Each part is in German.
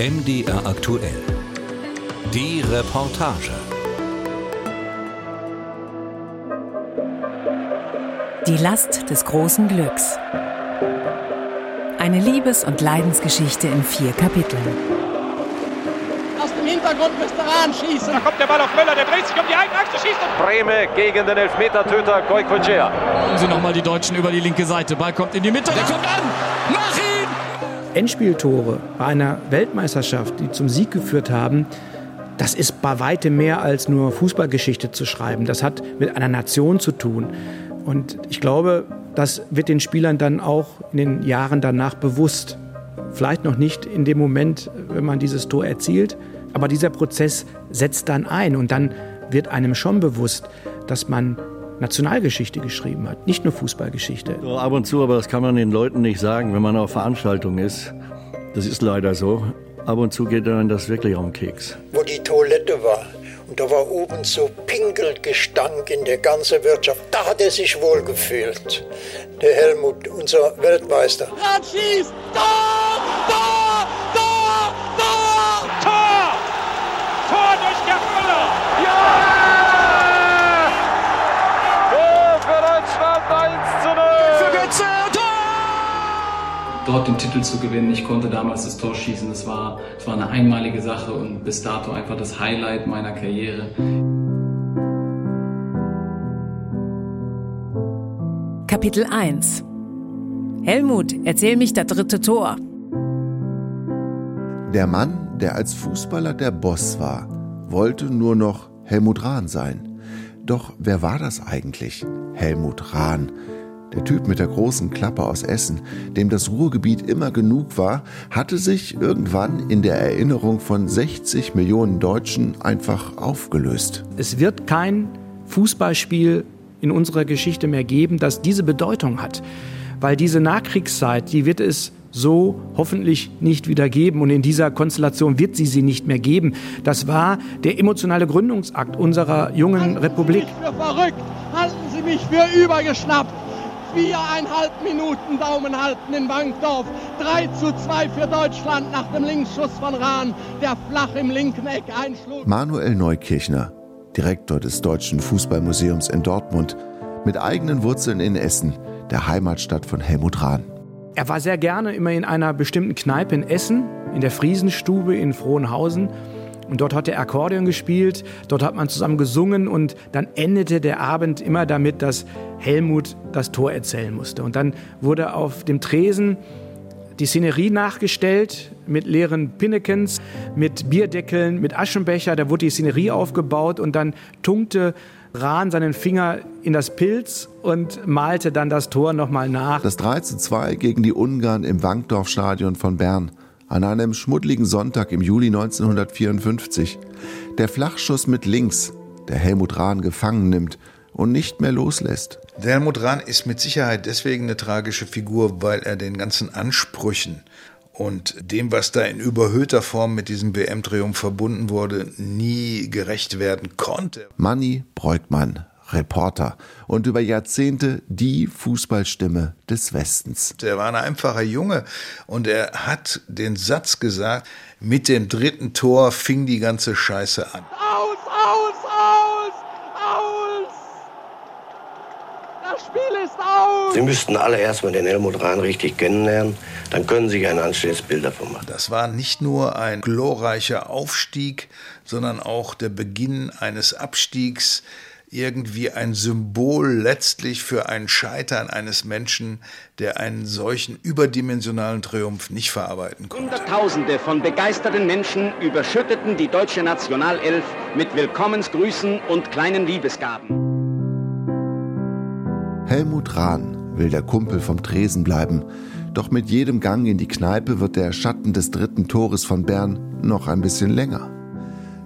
MDR aktuell. Die Reportage. Die Last des großen Glücks. Eine Liebes- und Leidensgeschichte in vier Kapiteln. Aus dem Hintergrund müsste Rahn schießen. Da kommt der Ball auf Möller, der dreht sich um die eigene Achse, schießt und Breme gegen den Elfmetertöter Goikocea. Holen Sie nochmal die Deutschen über die linke Seite. Ball kommt in die Mitte, der kommt an! Mach! Endspieltore bei einer Weltmeisterschaft, die zum Sieg geführt haben, das ist bei weitem mehr als nur Fußballgeschichte zu schreiben. Das hat mit einer Nation zu tun. Und ich glaube, das wird den Spielern dann auch in den Jahren danach bewusst. Vielleicht noch nicht in dem Moment, wenn man dieses Tor erzielt, aber dieser Prozess setzt dann ein und dann wird einem schon bewusst, dass man Nationalgeschichte geschrieben hat, nicht nur Fußballgeschichte. So, ab und zu, aber das kann man den Leuten nicht sagen, wenn man auf Veranstaltungen ist. Das ist leider so. Ab und zu geht dann das wirklich auf den Keks. wo die Toilette war. Und da war oben so Pinkelgestank in der ganzen Wirtschaft. Da hat er sich wohl gefühlt. Der Helmut, unser Weltmeister. Rahn schießt. Tor! Tor! Dort den Titel zu gewinnen. Ich konnte damals das Tor schießen. Das war, das war eine einmalige Sache und bis dato einfach das Highlight meiner Karriere. Kapitel 1 Helmut, erzähl mich das dritte Tor. Der Mann, der als Fußballer der Boss war, wollte nur noch Helmut Rahn sein. Doch wer war das eigentlich? Helmut Rahn. Der Typ mit der großen Klappe aus Essen, dem das Ruhrgebiet immer genug war, hatte sich irgendwann in der Erinnerung von 60 Millionen Deutschen einfach aufgelöst. Es wird kein Fußballspiel in unserer Geschichte mehr geben, das diese Bedeutung hat. Weil diese Nachkriegszeit, die wird es so hoffentlich nicht wieder geben. Und in dieser Konstellation wird sie sie nicht mehr geben. Das war der emotionale Gründungsakt unserer jungen Republik. Halten Sie mich für verrückt. Halten Sie mich für übergeschnappt. Viereinhalb Minuten Daumen halten in Bankdorf. 3 zu 2 für Deutschland nach dem Linksschuss von Rahn, der flach im linken Eck einschlug. Manuel Neukirchner, Direktor des Deutschen Fußballmuseums in Dortmund, mit eigenen Wurzeln in Essen, der Heimatstadt von Helmut Rahn. Er war sehr gerne immer in einer bestimmten Kneipe in Essen, in der Friesenstube in Frohnhausen. Und dort hat er Akkordeon gespielt, dort hat man zusammen gesungen und dann endete der Abend immer damit, dass Helmut das Tor erzählen musste. Und dann wurde auf dem Tresen die Szenerie nachgestellt mit leeren Pinnekens, mit Bierdeckeln, mit Aschenbecher. Da wurde die Szenerie aufgebaut und dann tunkte Rahn seinen Finger in das Pilz und malte dann das Tor nochmal nach. Das 3 zu 2 gegen die Ungarn im Wankdorfstadion von Bern an einem schmuddeligen Sonntag im Juli 1954. Der Flachschuss mit links, der Helmut Rahn gefangen nimmt und nicht mehr loslässt. Der Helmut Rahn ist mit Sicherheit deswegen eine tragische Figur, weil er den ganzen Ansprüchen und dem, was da in überhöhter Form mit diesem WM-Triumph verbunden wurde, nie gerecht werden konnte. Manni Breukmann, Reporter und über Jahrzehnte die Fußballstimme des Westens. Er war ein einfacher Junge und er hat den Satz gesagt, mit dem dritten Tor fing die ganze Scheiße an. Aus, aus, aus, aus! Das Spiel ist aus! Sie müssten alle erstmal den Helmut Rahn richtig kennenlernen, dann können Sie sich ein anständiges Bild davon machen. Das war nicht nur ein glorreicher Aufstieg, sondern auch der Beginn eines Abstiegs, irgendwie ein Symbol letztlich für ein Scheitern eines Menschen, der einen solchen überdimensionalen Triumph nicht verarbeiten konnte. Hunderttausende von begeisterten Menschen überschütteten die deutsche Nationalelf mit Willkommensgrüßen und kleinen Liebesgaben. Helmut Rahn will der Kumpel vom Tresen bleiben, doch mit jedem Gang in die Kneipe wird der Schatten des dritten Tores von Bern noch ein bisschen länger.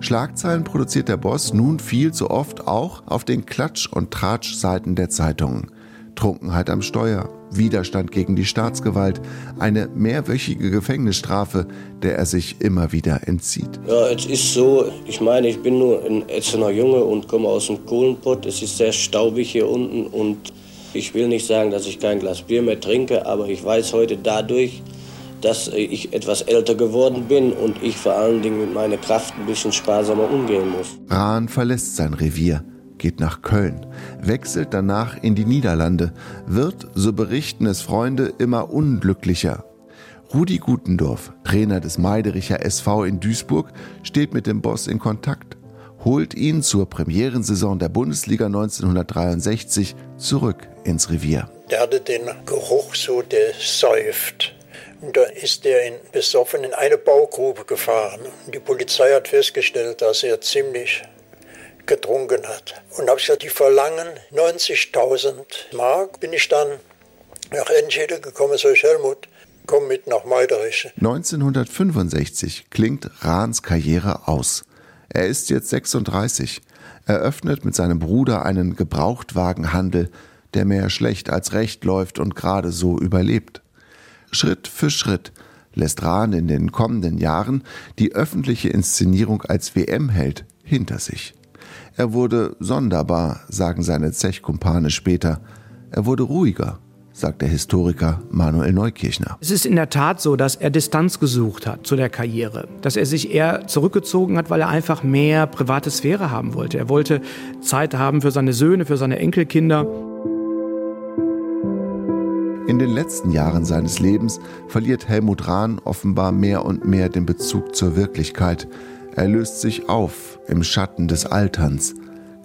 Schlagzeilen produziert der Boss nun viel zu oft auch auf den Klatsch- und Tratsch-Seiten der Zeitungen. Trunkenheit am Steuer, Widerstand gegen die Staatsgewalt, eine mehrwöchige Gefängnisstrafe, der er sich immer wieder entzieht. Ja, es ist so, ich meine, ich bin nur ein Essener Junge und komme aus dem Kohlenpott. Es ist sehr staubig hier unten und ich will nicht sagen, dass ich kein Glas Bier mehr trinke, aber ich weiß heute dadurch, dass ich etwas älter geworden bin und ich vor allen Dingen mit meiner Kraft ein bisschen sparsamer umgehen muss. Rahn verlässt sein Revier, geht nach Köln, wechselt danach in die Niederlande, wird, so berichten es Freunde, immer unglücklicher. Rudi Gutendorf, Trainer des Meidericher SV in Duisburg, steht mit dem Boss in Kontakt, holt ihn zur Premierensaison der Bundesliga 1963 zurück ins Revier. Der hatte den Geruch so, der säuft. Und da ist er in, besoffen in eine Baugrube gefahren. Und die Polizei hat festgestellt, dass er ziemlich getrunken hat. Und habe gesagt, die verlangen 90.000 Mark. Bin ich dann nach Enschede gekommen, so ich Helmut, komm mit nach Meiderich. 1965 klingt Rahns Karriere aus. Er ist jetzt 36. Er öffnet mit seinem Bruder einen Gebrauchtwagenhandel, der mehr schlecht als recht läuft und gerade so überlebt. Schritt für Schritt lässt Rahn in den kommenden Jahren die öffentliche Inszenierung als WM-Held hinter sich. Er wurde sonderbar, sagen seine Zechkumpane später. Er wurde ruhiger, sagt der Historiker Manuel Neukirchner. Es ist in der Tat so, dass er Distanz gesucht hat zu der Karriere, dass er sich eher zurückgezogen hat, weil er einfach mehr private Sphäre haben wollte. Er wollte Zeit haben für seine Söhne, für seine Enkelkinder. In den letzten Jahren seines Lebens verliert Helmut Rahn offenbar mehr und mehr den Bezug zur Wirklichkeit. Er löst sich auf im Schatten des Alterns.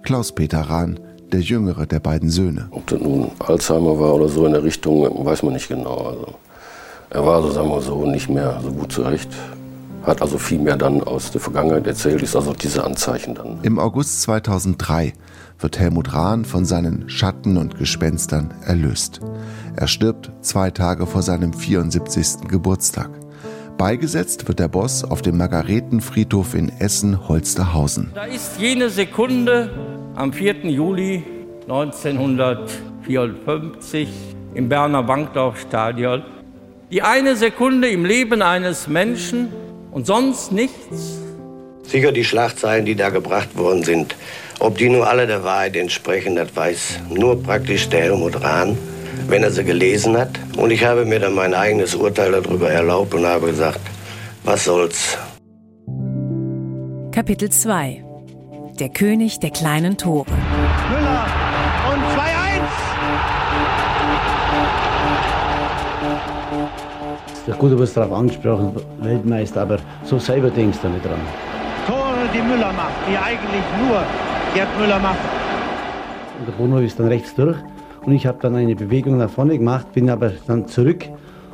Klaus-Peter Rahn, der jüngere der beiden Söhne. Ob das nun Alzheimer war oder so in der Richtung, weiß man nicht genau. Also, er war, so sagen wir so, nicht mehr so gut zurecht. Hat also viel mehr dann aus der Vergangenheit erzählt, ist also diese Anzeichen dann. Im August 2003 wird Helmut Rahn von seinen Schatten und Gespenstern erlöst. Er stirbt zwei Tage vor seinem 74. Geburtstag. Beigesetzt wird der Boss auf dem Margaretenfriedhof in Essen-Holsterhausen. Da ist jene Sekunde am 4. Juli 1954 im Berner Bankdorfstadion. Die eine Sekunde im Leben eines Menschen und sonst nichts. Sicher die Schlagzeilen, die da gebracht worden sind, ob die nur alle der Wahrheit entsprechen, das weiß nur praktisch der Helmut Rahn, wenn er sie gelesen hat. Und ich habe mir dann mein eigenes Urteil darüber erlaubt und habe gesagt, was soll's. Kapitel 2 Der König der kleinen Tore. Müller und 2-1. Gut, du wirst darauf angesprochen, Weltmeister, aber so selber denkst du nicht dran. Tore, die Müller macht, die eigentlich nur Gerd Müller macht. Und der Bono ist dann rechts durch und ich habe dann eine Bewegung nach vorne gemacht, bin aber dann zurück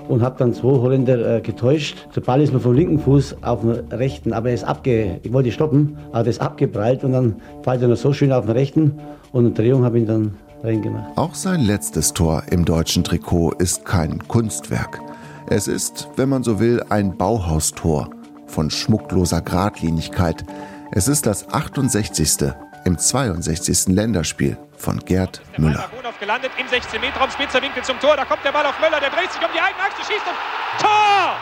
und habe dann zwei Holländer äh, getäuscht. Der Ball ist mir vom linken Fuß auf den rechten, aber er ist abge... Ich wollte stoppen, aber der ist abgeprallt und dann fällt er noch so schön auf den rechten und eine Drehung habe ich dann reingemacht. Auch sein letztes Tor im deutschen Trikot ist kein Kunstwerk. Es ist, wenn man so will, ein Bauhaustor von schmuckloser Gradlinigkeit. Es ist das 68. im 62. Länderspiel von Gerd Müller. gelandet im 16 Meter Raum, spitzer Winkel zum Tor, da kommt der Ball auf Müller, der dreht sich um die eigene Achse, schießt und Tor!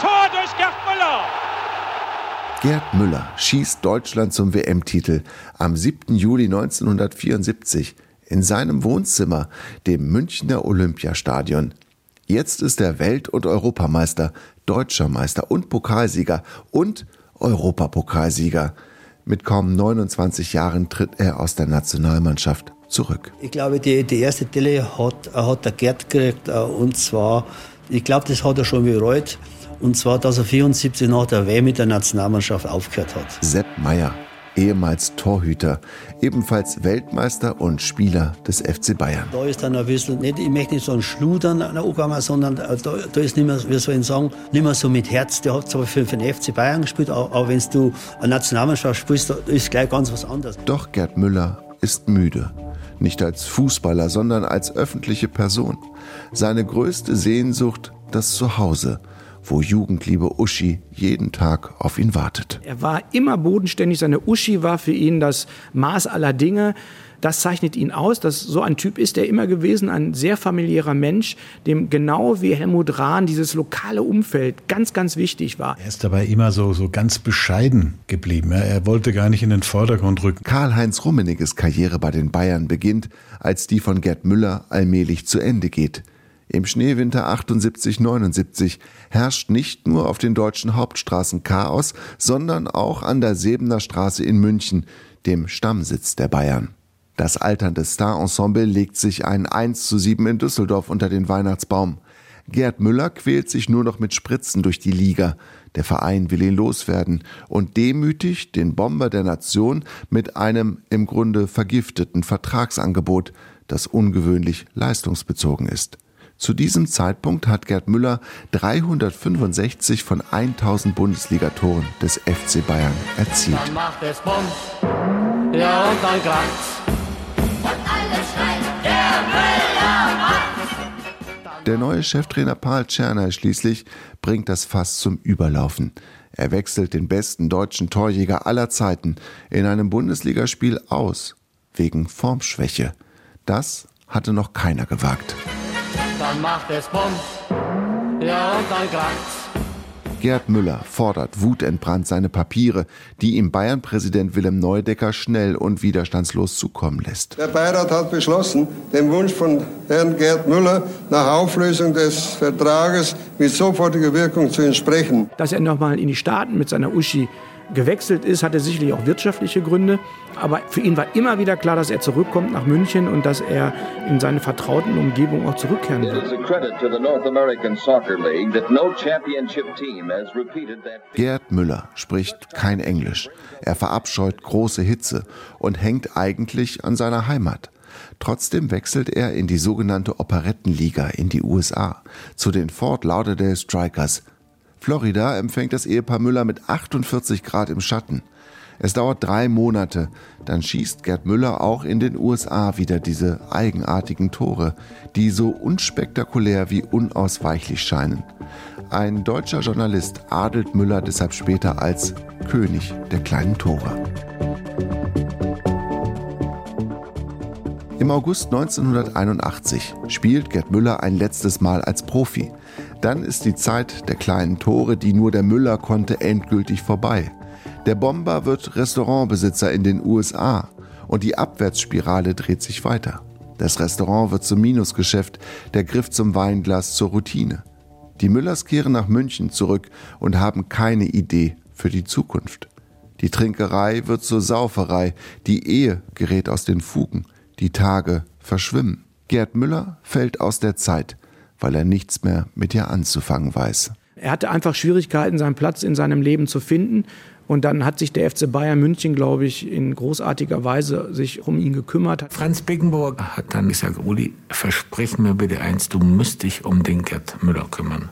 Tor durch Gerd Müller! Gerd Müller schießt Deutschland zum WM-Titel am 7. Juli 1974 in seinem Wohnzimmer, dem Münchner Olympiastadion. Jetzt ist er Welt- und Europameister, deutscher Meister und Pokalsieger und Europapokalsieger. Mit kaum 29 Jahren tritt er aus der Nationalmannschaft zurück. Ich glaube, die, die erste Delle hat, hat der Gerd gekriegt. äh, Und zwar, ich glaube, das hat er schon bereut. Und zwar, dass er 74 nach der WM mit der Nationalmannschaft aufgehört hat. Sepp Meyer, ehemals Torhüter, ebenfalls Weltmeister und Spieler des FC Bayern. Da ist dann ein bisschen, nicht, ich möchte nicht so ein Schludern angegangen, sondern äh, da, da ist nicht mehr, wie soll ich sagen, nicht mehr so mit Herz. Der hat zwar für, für den FC Bayern gespielt, aber, aber wenn du eine Nationalmannschaft spielst, da ist gleich ganz was anderes. Doch Gerd Müller ist müde. Nicht als Fußballer, sondern als öffentliche Person. Seine größte Sehnsucht das Zuhause, wo Jugendliebe Uschi jeden Tag auf ihn wartet. Er war immer bodenständig. Seine Uschi war für ihn das Maß aller Dinge. Das zeichnet ihn aus, dass so ein Typ ist er immer gewesen, ein sehr familiärer Mensch, dem genau wie Helmut Rahn dieses lokale Umfeld ganz, ganz wichtig war. Er ist dabei immer so, so ganz bescheiden geblieben. Er, er wollte gar nicht in den Vordergrund rücken. Karl-Heinz Rummeniges Karriere bei den Bayern beginnt, als die von Gerd Müller allmählich zu Ende geht. Im Schneewinter 78-79 herrscht nicht nur auf den deutschen Hauptstraßen Chaos, sondern auch an der Sebener Straße in München, dem Stammsitz der Bayern. Das alternde Star-Ensemble legt sich ein 1 zu 7 in Düsseldorf unter den Weihnachtsbaum. Gerd Müller quält sich nur noch mit Spritzen durch die Liga. Der Verein will ihn loswerden und demütigt den Bomber der Nation mit einem im Grunde vergifteten Vertragsangebot, das ungewöhnlich leistungsbezogen ist. Zu diesem Zeitpunkt hat Gerd Müller 365 von 1000 Bundesligatoren des FC Bayern erzielt. Dann macht es Bums, ja und dann kracht's. Und alle schreien, der Müller macht's. Der neue Cheftrainer Paul Tscherner schließlich bringt das Fass zum Überlaufen. Er wechselt den besten deutschen Torjäger aller Zeiten in einem Bundesligaspiel aus, wegen Formschwäche. Das hatte noch keiner gewagt. Dann macht es Bums, ja und dann kracht's. Gerd Müller fordert wutentbrannt seine Papiere, die ihm Bayern-Präsident Willem Neudecker schnell und widerstandslos zukommen lässt. Der Beirat hat beschlossen, dem Wunsch von Herrn Gerd Müller nach Auflösung des Vertrages mit sofortiger Wirkung zu entsprechen. Dass er nochmal in die Staaten mit seiner Uschi gewechselt ist, hatte sicherlich auch wirtschaftliche Gründe. Aber für ihn war immer wieder klar, dass er zurückkommt nach München und dass er in seine vertrauten Umgebung auch zurückkehren wird. Gerd Müller spricht kein Englisch. Er verabscheut große Hitze und hängt eigentlich an seiner Heimat. Trotzdem wechselt er in die sogenannte Operettenliga in die USA zu den Fort Lauderdale Strikers, Florida empfängt das Ehepaar Müller mit 48 Grad im Schatten. Es dauert drei Monate, dann schießt Gerd Müller auch in den USA wieder diese eigenartigen Tore, die so unspektakulär wie unausweichlich scheinen. Ein deutscher Journalist adelt Müller deshalb später als König der kleinen Tore. Im August 1981 spielt Gerd Müller ein letztes Mal als Profi. Dann ist die Zeit der kleinen Tore, die nur der Müller konnte, endgültig vorbei. Der Bomber wird Restaurantbesitzer in den USA und die Abwärtsspirale dreht sich weiter. Das Restaurant wird zum Minusgeschäft, der Griff zum Weinglas zur Routine. Die Müllers kehren nach München zurück und haben keine Idee für die Zukunft. Die Trinkerei wird zur Sauferei, die Ehe gerät aus den Fugen, die Tage verschwimmen. Gerd Müller fällt aus der Zeit weil er nichts mehr mit ihr anzufangen weiß. Er hatte einfach Schwierigkeiten, seinen Platz in seinem Leben zu finden. Und dann hat sich der FC Bayern München, glaube ich, in großartiger Weise sich um ihn gekümmert. Franz Beckenburg hat dann gesagt, Uli, versprich mir bitte eins, du musst dich um den Gerd Müller kümmern.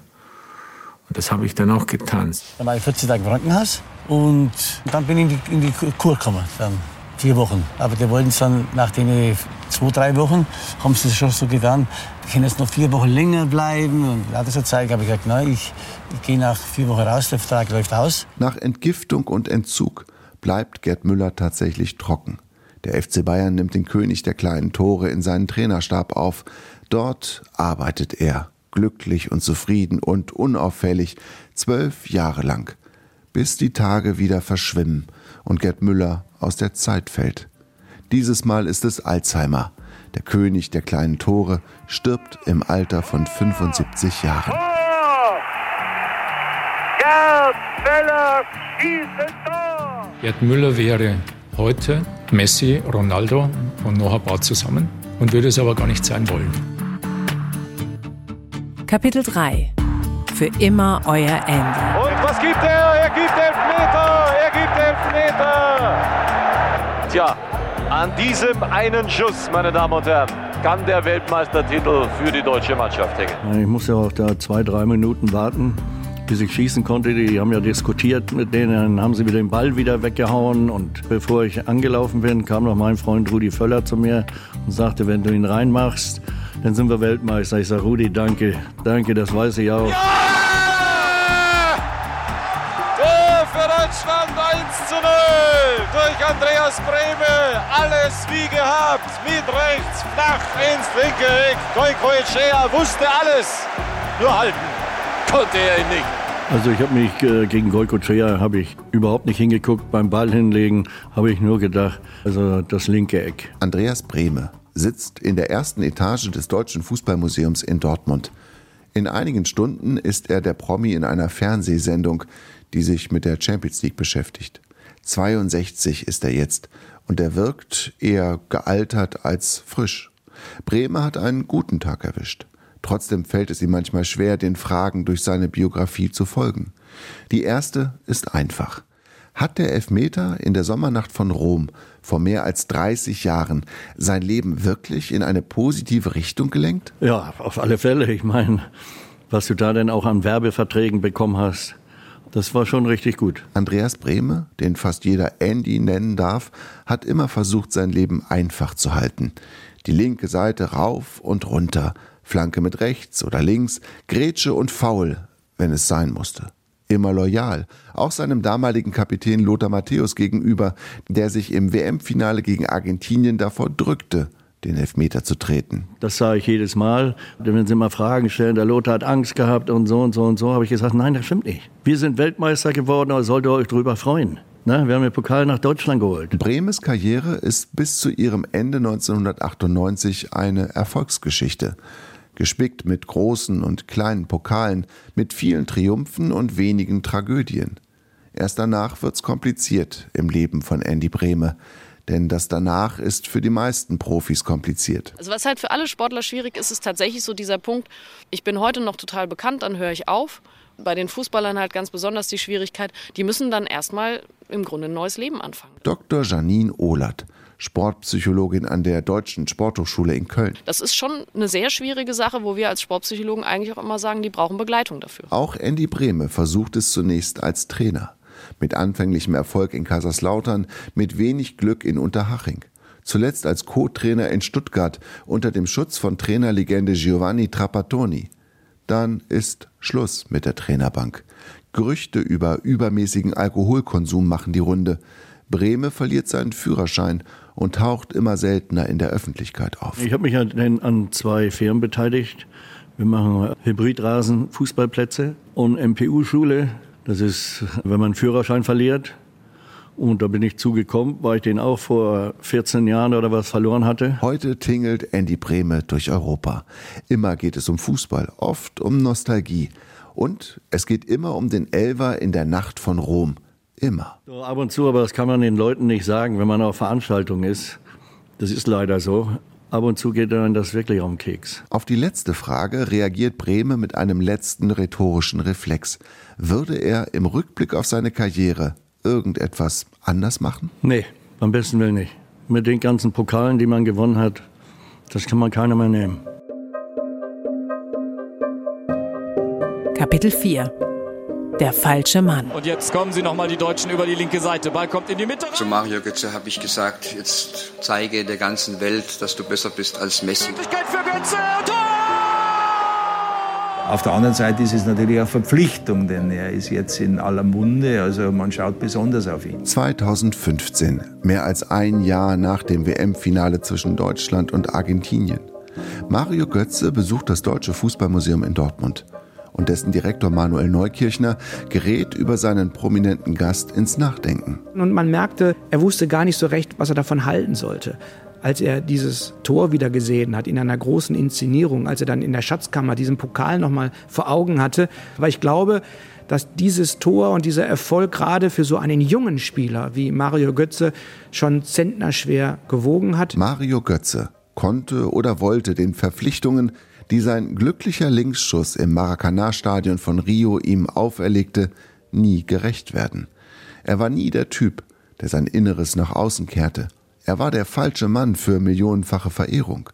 Und das habe ich dann auch getan. Dann war ich 14 Tage im Krankenhaus und dann bin ich in die, in die Kur gekommen. Dann vier Wochen. Aber die wollten es dann nach den zwei, drei Wochen, haben sie es schon so getan, kann jetzt noch vier Wochen länger bleiben. Und lauter so Zeug habe ich gesagt, nein, ich, ich gehe nach vier Wochen raus, der Vertrag läuft aus. Nach Entgiftung und Entzug bleibt Gerd Müller tatsächlich trocken. Der FC Bayern nimmt den König der kleinen Tore in seinen Trainerstab auf. Dort arbeitet er, glücklich und zufrieden und unauffällig, zwölf Jahre lang, bis die Tage wieder verschwimmen und Gerd Müller aus der Zeit fällt. Dieses Mal ist es Alzheimer. Der König der kleinen Tore stirbt im Alter von 75 Jahren. Gerd Müller schießt Tor! Gerd Müller wäre heute Messi, Ronaldo und Noah Bart zusammen und würde es aber gar nicht sein wollen. Kapitel 3 Für immer euer Andy. Und was gibt er? Er gibt Elfmeter! Tja, an diesem einen Schuss, meine Damen und Herren, kann der Weltmeistertitel für die deutsche Mannschaft hängen. Ich musste auch da zwei, drei Minuten warten, bis ich schießen konnte. Die haben ja diskutiert mit denen, dann haben sie mir den Ball wieder weggehauen. Und bevor ich angelaufen bin, kam noch mein Freund Rudi Völler zu mir und sagte, wenn du ihn reinmachst, dann sind wir Weltmeister. Ich sage, Rudi, danke, danke, das weiß ich auch. Ja! Andreas Brehme. Alles wie gehabt, mit rechts, flach ins linke Eck. Goiko Echea wusste alles, nur halten konnte er ihn nicht. Also ich habe mich äh, gegen Goikochea habe ich überhaupt nicht hingeguckt. Beim Ball hinlegen habe ich nur gedacht, also das linke Eck. Andreas Brehme sitzt in der ersten Etage des Deutschen Fußballmuseums in Dortmund. In einigen Stunden ist er der Promi in einer Fernsehsendung, die sich mit der Champions League beschäftigt. 62 ist er jetzt und er wirkt eher gealtert als frisch. Bremer hat einen guten Tag erwischt. Trotzdem fällt es ihm manchmal schwer, den Fragen durch seine Biografie zu folgen. Die erste ist einfach. Hat der Elfmeter in der Sommernacht von Rom vor mehr als 30 Jahren sein Leben wirklich in eine positive Richtung gelenkt? Ja, auf alle Fälle. Ich meine, was du da denn auch an Werbeverträgen bekommen hast, das war schon richtig gut. Andreas Brehme, den fast jeder Andy nennen darf, hat immer versucht, sein Leben einfach zu halten. Die linke Seite rauf und runter, Flanke mit rechts oder links, Grätsche und Foul, wenn es sein musste immer loyal, auch seinem damaligen Kapitän Lothar Matthäus gegenüber, der sich im WM-Finale gegen Argentinien davor drückte, den Elfmeter zu treten. Das sage ich jedes Mal. Wenn sie mal Fragen stellen, der Lothar hat Angst gehabt und so und so und so, habe ich gesagt, nein, das stimmt nicht. Wir sind Weltmeister geworden, aber solltet ihr euch darüber freuen. Na, wir haben den Pokal nach Deutschland geholt. Bremes Karriere ist bis zu ihrem Ende 1998 eine Erfolgsgeschichte gespickt mit großen und kleinen Pokalen, mit vielen Triumphen und wenigen Tragödien. Erst danach wird's kompliziert im Leben von Andy Brehme. Denn das danach ist für die meisten Profis kompliziert. Also was halt für alle Sportler schwierig ist, ist tatsächlich so dieser Punkt, ich bin heute noch total bekannt, dann höre ich auf. Bei den Fußballern halt ganz besonders die Schwierigkeit, die müssen dann erstmal im Grunde ein neues Leben anfangen. Dr. Janine Ohlert Sportpsychologin an der Deutschen Sporthochschule in Köln. Das ist schon eine sehr schwierige Sache, wo wir als Sportpsychologen eigentlich auch immer sagen, die brauchen Begleitung dafür. Auch Andy Brehme versucht es zunächst als Trainer. Mit anfänglichem Erfolg in Kaiserslautern, mit wenig Glück in Unterhaching. Zuletzt als Co-Trainer in Stuttgart unter dem Schutz von Trainerlegende Giovanni Trapattoni. Dann ist Schluss mit der Trainerbank. Gerüchte über übermäßigen Alkoholkonsum machen die Runde. Brehme verliert seinen Führerschein und taucht immer seltener in der Öffentlichkeit auf. Ich habe mich an, an zwei Firmen beteiligt. Wir machen Hybridrasen, Fußballplätze und MPU-Schule. Das ist, wenn man einen Führerschein verliert. Und da bin ich zugekommen, weil ich den auch vor 14 Jahren oder was verloren hatte. Heute tingelt Andy Brehme durch Europa. Immer geht es um Fußball, oft um Nostalgie. Und es geht immer um den Elver in der Nacht von Rom. Immer. So, ab und zu, aber das kann man den Leuten nicht sagen, wenn man auf Veranstaltungen ist. Das ist leider so. Ab und zu geht dann das wirklich um Keks. Auf die letzte Frage reagiert Brehme mit einem letzten rhetorischen Reflex. Würde er im Rückblick auf seine Karriere irgendetwas anders machen? Nee, am besten will nicht. Mit den ganzen Pokalen, die man gewonnen hat, das kann man keiner mehr nehmen. Kapitel 4 der falsche Mann. Und jetzt kommen sie nochmal die Deutschen über die linke Seite. Ball kommt in die Mitte. Zu Mario Götze habe ich gesagt, jetzt zeige der ganzen Welt, dass du besser bist als Messi. Für Götze. Tor! Auf der anderen Seite ist es natürlich auch Verpflichtung, denn er ist jetzt in aller Munde, also man schaut besonders auf ihn. 2015, mehr als ein Jahr nach dem WM-Finale zwischen Deutschland und Argentinien. Mario Götze besucht das Deutsche Fußballmuseum in Dortmund und dessen Direktor Manuel Neukirchner gerät über seinen prominenten Gast ins Nachdenken. Und man merkte, er wusste gar nicht so recht, was er davon halten sollte. Als er dieses Tor wieder gesehen hat in einer großen Inszenierung, als er dann in der Schatzkammer diesen Pokal nochmal vor Augen hatte. weil ich glaube, dass dieses Tor und dieser Erfolg gerade für so einen jungen Spieler wie Mario Götze schon zentnerschwer gewogen hat. Mario Götze konnte oder wollte den Verpflichtungen, die sein glücklicher Linksschuss im Maracanã-Stadion von Rio ihm auferlegte, nie gerecht werden. Er war nie der Typ, der sein Inneres nach außen kehrte. Er war der falsche Mann für millionenfache Verehrung.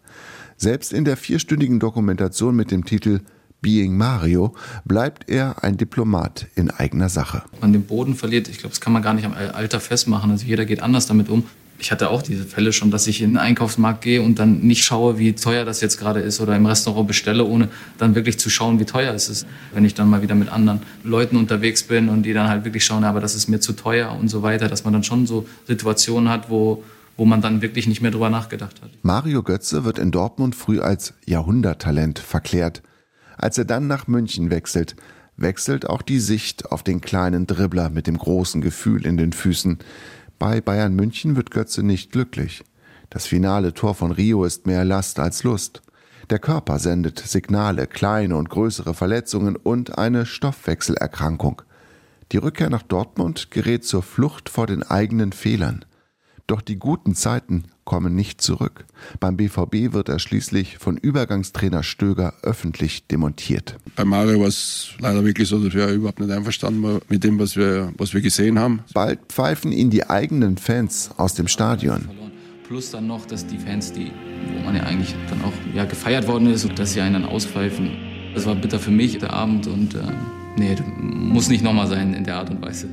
Selbst in der vierstündigen Dokumentation mit dem Titel Being Mario bleibt er ein Diplomat in eigener Sache. Man den Boden verliert, ich glaube, das kann man gar nicht am Alter festmachen. Also jeder geht anders damit um ich hatte auch diese Fälle schon, dass ich in den Einkaufsmarkt gehe und dann nicht schaue, wie teuer das jetzt gerade ist oder im Restaurant bestelle, ohne dann wirklich zu schauen, wie teuer es ist. Wenn ich dann mal wieder mit anderen Leuten unterwegs bin und die dann halt wirklich schauen, aber das ist mir zu teuer und so weiter, dass man dann schon so Situationen hat, wo, wo man dann wirklich nicht mehr drüber nachgedacht hat. Mario Götze wird in Dortmund früh als Jahrhunderttalent verklärt. Als er dann nach München wechselt, wechselt auch die Sicht auf den kleinen Dribbler mit dem großen Gefühl in den Füßen. Bei Bayern München wird Götze nicht glücklich. Das finale Tor von Rio ist mehr Last als Lust. Der Körper sendet Signale, kleine und größere Verletzungen und eine Stoffwechselerkrankung. Die Rückkehr nach Dortmund gerät zur Flucht vor den eigenen Fehlern. Doch die guten Zeiten kommen nicht zurück. Beim BVB wird er schließlich von Übergangstrainer Stöger öffentlich demontiert. Bei Mario war es leider wirklich so, dass wir überhaupt nicht einverstanden waren mit dem, was wir, was wir gesehen haben. Bald pfeifen ihn die eigenen Fans aus dem Stadion. Plus dann noch, dass die Fans, die, wo man ja eigentlich dann auch ja, gefeiert worden ist, dass sie einen dann auspfeifen. Das war bitter für mich, der Abend. Und äh, nee, muss nicht nochmal sein in der Art und Weise.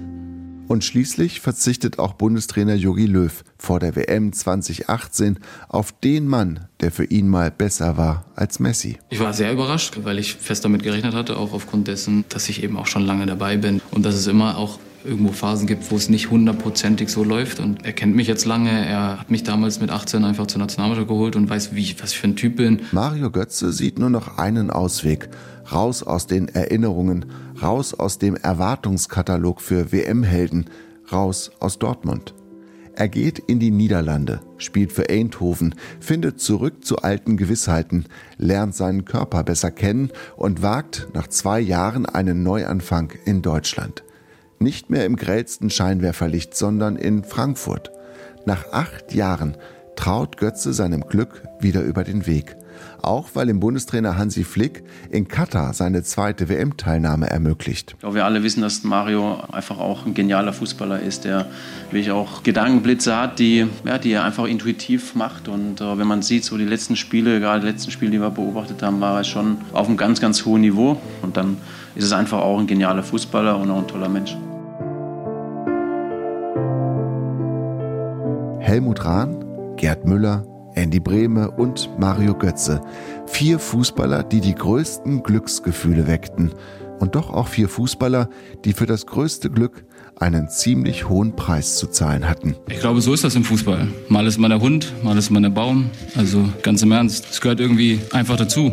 Und schließlich verzichtet auch Bundestrainer Jogi Löw vor der WM 2018 auf den Mann, der für ihn mal besser war als Messi. Ich war sehr überrascht, weil ich fest damit gerechnet hatte, auch aufgrund dessen, dass ich eben auch schon lange dabei bin und dass es immer auch irgendwo Phasen gibt, wo es nicht hundertprozentig so läuft. Und er kennt mich jetzt lange. Er hat mich damals mit 18 einfach zur Nationalmannschaft geholt und weiß, wie was ich für ein Typ bin. Mario Götze sieht nur noch einen Ausweg. Raus aus den Erinnerungen, raus aus dem Erwartungskatalog für WM-Helden, raus aus Dortmund. Er geht in die Niederlande, spielt für Eindhoven, findet zurück zu alten Gewissheiten, lernt seinen Körper besser kennen und wagt nach zwei Jahren einen Neuanfang in Deutschland. Nicht mehr im grellsten Scheinwerferlicht, sondern in Frankfurt. Nach acht Jahren traut Götze seinem Glück wieder über den Weg. Auch weil ihm Bundestrainer Hansi Flick in Katar seine zweite WM-Teilnahme ermöglicht. Ich glaube, wir alle wissen, dass Mario einfach auch ein genialer Fußballer ist, der wirklich auch Gedankenblitze hat, die, ja, die er einfach intuitiv macht. Und äh, wenn man sieht, so die letzten Spiele, gerade die letzten Spiele, die wir beobachtet haben, war er schon auf einem ganz, ganz hohen Niveau. Und dann ist es einfach auch ein genialer Fußballer und auch ein toller Mensch. Helmut Rahn, Gerd Müller, Andy Brehme und Mario Götze. Vier Fußballer, die die größten Glücksgefühle weckten. Und doch auch vier Fußballer, die für das größte Glück einen ziemlich hohen Preis zu zahlen hatten. Ich glaube, so ist das im Fußball. Mal ist man der Hund, mal ist man der Baum. Also ganz im Ernst, es gehört irgendwie einfach dazu.